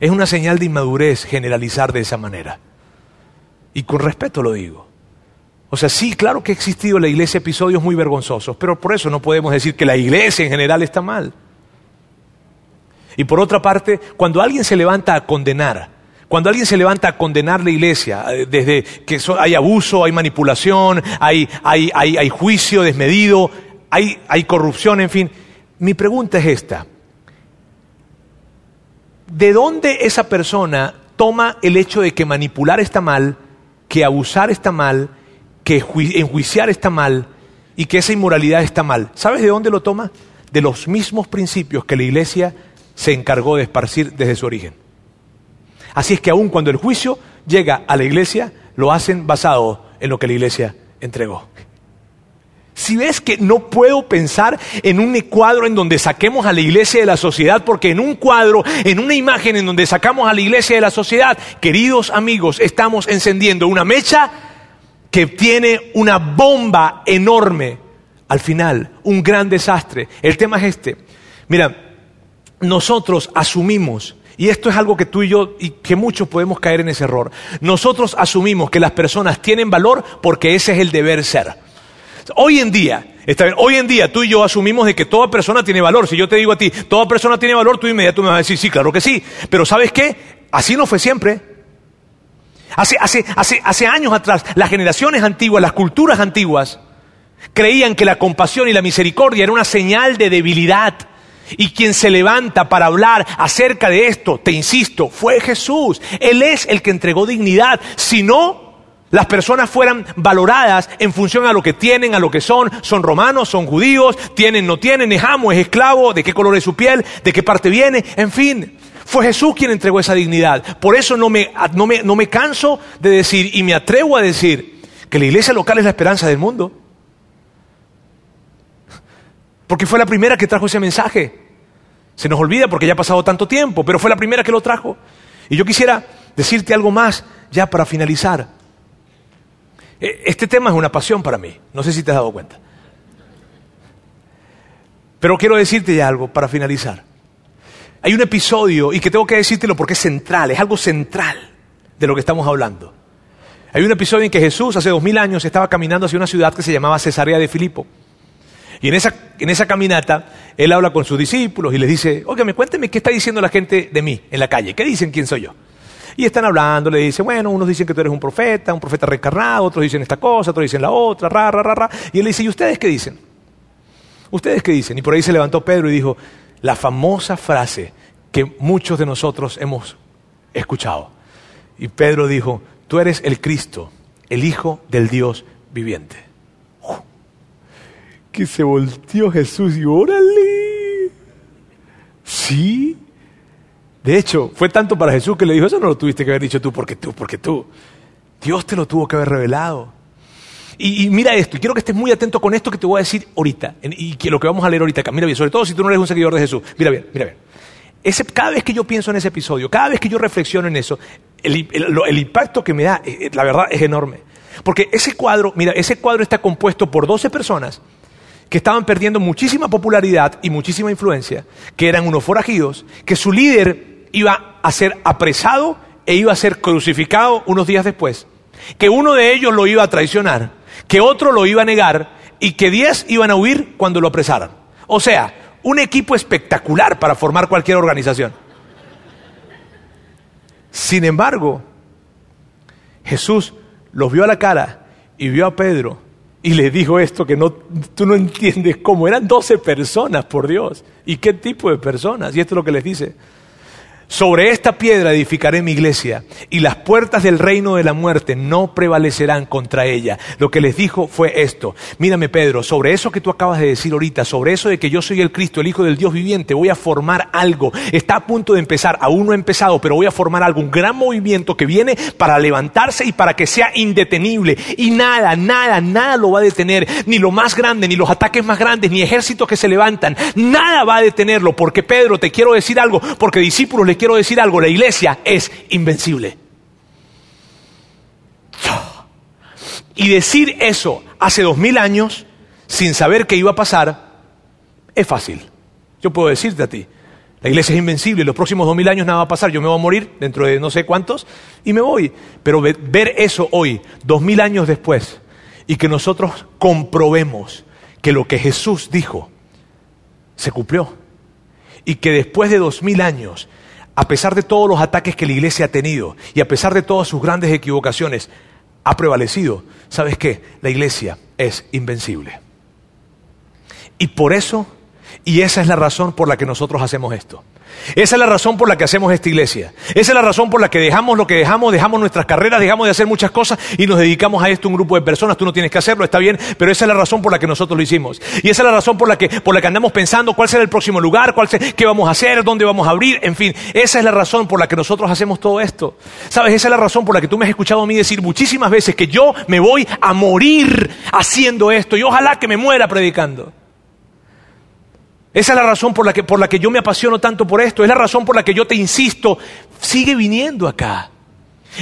Es una señal de inmadurez generalizar de esa manera. Y con respeto lo digo. O sea, sí, claro que ha existido en la iglesia episodios muy vergonzosos, pero por eso no podemos decir que la iglesia en general está mal. Y por otra parte, cuando alguien se levanta a condenar, cuando alguien se levanta a condenar la iglesia, eh, desde que hay abuso, hay manipulación, hay, hay, hay juicio desmedido, hay, hay corrupción, en fin, mi pregunta es esta. ¿De dónde esa persona toma el hecho de que manipular está mal, que abusar está mal, que enjuiciar está mal y que esa inmoralidad está mal? ¿Sabes de dónde lo toma? De los mismos principios que la iglesia se encargó de esparcir desde su origen. Así es que aun cuando el juicio llega a la iglesia, lo hacen basado en lo que la iglesia entregó. Si ves que no puedo pensar en un cuadro en donde saquemos a la iglesia de la sociedad, porque en un cuadro, en una imagen en donde sacamos a la iglesia de la sociedad, queridos amigos, estamos encendiendo una mecha que tiene una bomba enorme. Al final, un gran desastre. El tema es este. Mira, nosotros asumimos, y esto es algo que tú y yo, y que muchos podemos caer en ese error, nosotros asumimos que las personas tienen valor porque ese es el deber ser. Hoy en día, está bien, hoy en día tú y yo asumimos de que toda persona tiene valor. Si yo te digo a ti, toda persona tiene valor, tú inmediatamente me vas a decir, sí, claro que sí. Pero ¿sabes qué? Así no fue siempre. Hace, hace, hace, hace años atrás, las generaciones antiguas, las culturas antiguas, creían que la compasión y la misericordia era una señal de debilidad y quien se levanta para hablar acerca de esto, te insisto, fue Jesús. Él es el que entregó dignidad. Si no, las personas fueran valoradas en función a lo que tienen, a lo que son, son romanos, son judíos, tienen, no tienen, es amo, es esclavo, de qué color es su piel, de qué parte viene, en fin. Fue Jesús quien entregó esa dignidad. Por eso no me, no me, no me canso de decir y me atrevo a decir que la iglesia local es la esperanza del mundo. Porque fue la primera que trajo ese mensaje. Se nos olvida porque ya ha pasado tanto tiempo, pero fue la primera que lo trajo. Y yo quisiera decirte algo más ya para finalizar. E, este tema es una pasión para mí, no sé si te has dado cuenta. Pero quiero decirte ya algo para finalizar. Hay un episodio, y que tengo que decírtelo porque es central, es algo central de lo que estamos hablando. Hay un episodio en que Jesús hace dos mil años estaba caminando hacia una ciudad que se llamaba Cesarea de Filipo. Y en esa, en esa caminata, él habla con sus discípulos y les dice, me cuénteme qué está diciendo la gente de mí en la calle. ¿Qué dicen quién soy yo? Y están hablando, le dice, bueno, unos dicen que tú eres un profeta, un profeta reencarnado, otros dicen esta cosa, otros dicen la otra, ra, ra, ra, ra. Y él dice, ¿y ustedes qué dicen? ¿Ustedes qué dicen? Y por ahí se levantó Pedro y dijo, la famosa frase que muchos de nosotros hemos escuchado. Y Pedro dijo, tú eres el Cristo, el Hijo del Dios viviente que se volteó Jesús y órale. Sí. De hecho, fue tanto para Jesús que le dijo, eso no lo tuviste que haber dicho tú, porque tú, porque tú. Dios te lo tuvo que haber revelado. Y, mira esto, y quiero que estés muy atento con esto que te voy a decir ahorita, y lo que vamos a leer ahorita acá. Mira bien, sobre todo si tú no eres un seguidor de Jesús. Mira bien, mira bien. Cada vez que yo pienso en ese episodio, cada vez que yo reflexiono en eso, el, el impacto que me da, eh, la verdad, es enorme. Porque ese cuadro, mira, ese cuadro está compuesto por 12 personas que estaban perdiendo muchísima popularidad y muchísima influencia, que eran unos forajidos, que su líder iba a ser apresado e iba a ser crucificado unos días después, que uno de ellos lo iba a traicionar, que otro lo iba a negar y que diez iban a huir cuando lo apresaran. O sea, un equipo espectacular para formar cualquier organización. Sin embargo, Jesús los vio a la cara y vio a Pedro y le dijo esto que no, tú no entiendes cómo. Eran doce personas, por Dios. ¿Y qué tipo de personas? Y esto es lo que les dice. Sobre esta piedra edificaré mi iglesia y las puertas del reino de la muerte no prevalecerán contra ella. Lo que les dijo fue esto. Mírame Pedro, sobre eso que tú acabas de decir ahorita, sobre eso de que yo soy el Cristo, el Hijo del Dios viviente, voy a formar algo. Está a punto de empezar, aún no ha empezado, pero voy a formar algo, un gran movimiento que viene para levantarse y para que sea indetenible. Y nada, nada, nada lo va a detener, ni lo más grande, ni los ataques más grandes, ni ejércitos que se levantan. Nada va a detenerlo, porque Pedro, te quiero decir algo, porque discípulos le quiero decir algo, la iglesia es invencible. Y decir eso hace dos mil años, sin saber qué iba a pasar, es fácil. Yo puedo decirte a ti, la iglesia es invencible, los próximos dos mil años nada va a pasar, yo me voy a morir dentro de no sé cuántos y me voy. Pero ver eso hoy, dos mil años después, y que nosotros comprobemos que lo que Jesús dijo se cumplió y que después de dos mil años, a pesar de todos los ataques que la iglesia ha tenido y a pesar de todas sus grandes equivocaciones, ha prevalecido. ¿Sabes qué? La iglesia es invencible. Y por eso, y esa es la razón por la que nosotros hacemos esto. Esa es la razón por la que hacemos esta iglesia. Esa es la razón por la que dejamos lo que dejamos, dejamos nuestras carreras, dejamos de hacer muchas cosas y nos dedicamos a esto un grupo de personas. Tú no tienes que hacerlo, está bien, pero esa es la razón por la que nosotros lo hicimos. Y esa es la razón por la que, por la que andamos pensando cuál será el próximo lugar, cuál qué vamos a hacer, dónde vamos a abrir, en fin. Esa es la razón por la que nosotros hacemos todo esto. Sabes, esa es la razón por la que tú me has escuchado a mí decir muchísimas veces que yo me voy a morir haciendo esto y ojalá que me muera predicando. Esa es la razón por la, que, por la que yo me apasiono tanto por esto. Es la razón por la que yo te insisto, sigue viniendo acá.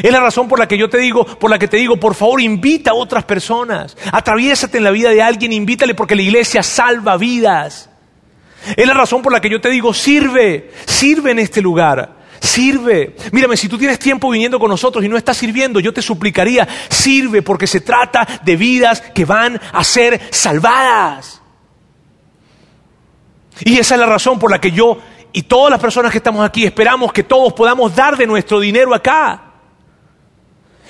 Es la razón por la que yo te digo, por la que te digo, por favor, invita a otras personas. Atraviésate en la vida de alguien, invítale porque la iglesia salva vidas. Es la razón por la que yo te digo, sirve, sirve en este lugar. Sirve. Mírame, si tú tienes tiempo viniendo con nosotros y no estás sirviendo, yo te suplicaría, sirve porque se trata de vidas que van a ser salvadas. Y esa es la razón por la que yo y todas las personas que estamos aquí esperamos que todos podamos dar de nuestro dinero acá.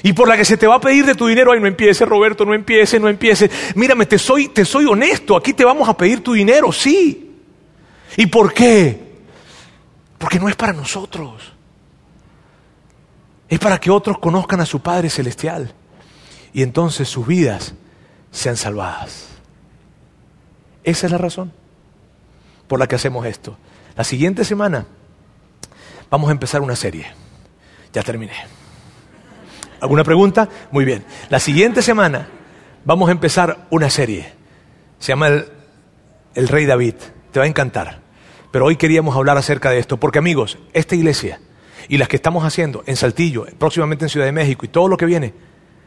Y por la que se te va a pedir de tu dinero, ay, no empiece, Roberto, no empiece, no empiece. Mírame, te soy, te soy honesto, aquí te vamos a pedir tu dinero, sí. ¿Y por qué? Porque no es para nosotros. Es para que otros conozcan a su Padre Celestial. Y entonces sus vidas sean salvadas. Esa es la razón por la que hacemos esto. La siguiente semana vamos a empezar una serie. Ya terminé. ¿Alguna pregunta? Muy bien. La siguiente semana vamos a empezar una serie. Se llama el, el, Rey David. Te va a encantar. Pero hoy queríamos hablar acerca de esto. Porque amigos, esta iglesia y las que estamos haciendo en Saltillo, próximamente en Ciudad de México y todo lo que viene,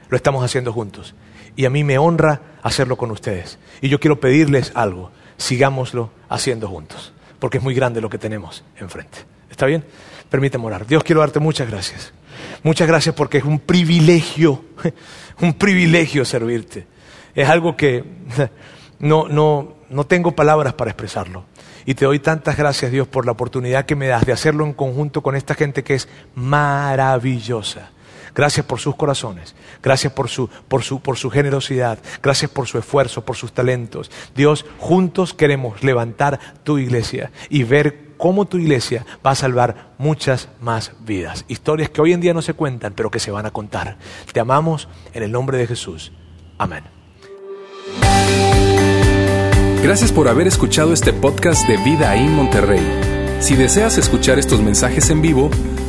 lo estamos haciendo juntos. Y a mí me honra hacerlo con ustedes. Y yo quiero pedirles algo sigámoslo haciendo juntos, porque es muy grande lo que tenemos enfrente. ¿Está bien? Permíteme orar. Dios, quiero darte muchas gracias. Muchas gracias porque es un privilegio, un privilegio servirte. Es algo que no, no, no tengo palabras para expresarlo. Y te doy tantas gracias, Dios, por la oportunidad que me das de hacerlo en conjunto con esta gente que es maravillosa. Gracias por sus corazones. Gracias por su, por, su, por su generosidad. Gracias por su esfuerzo, por sus talentos. Dios, juntos queremos levantar tu iglesia y ver cómo tu iglesia va a salvar muchas más vidas. Historias que hoy en día no se cuentan, pero que se van a contar. Te amamos en el nombre de Jesús. Amén. Gracias por haber escuchado este podcast de Vida en Monterrey. Si deseas escuchar estos mensajes en vivo,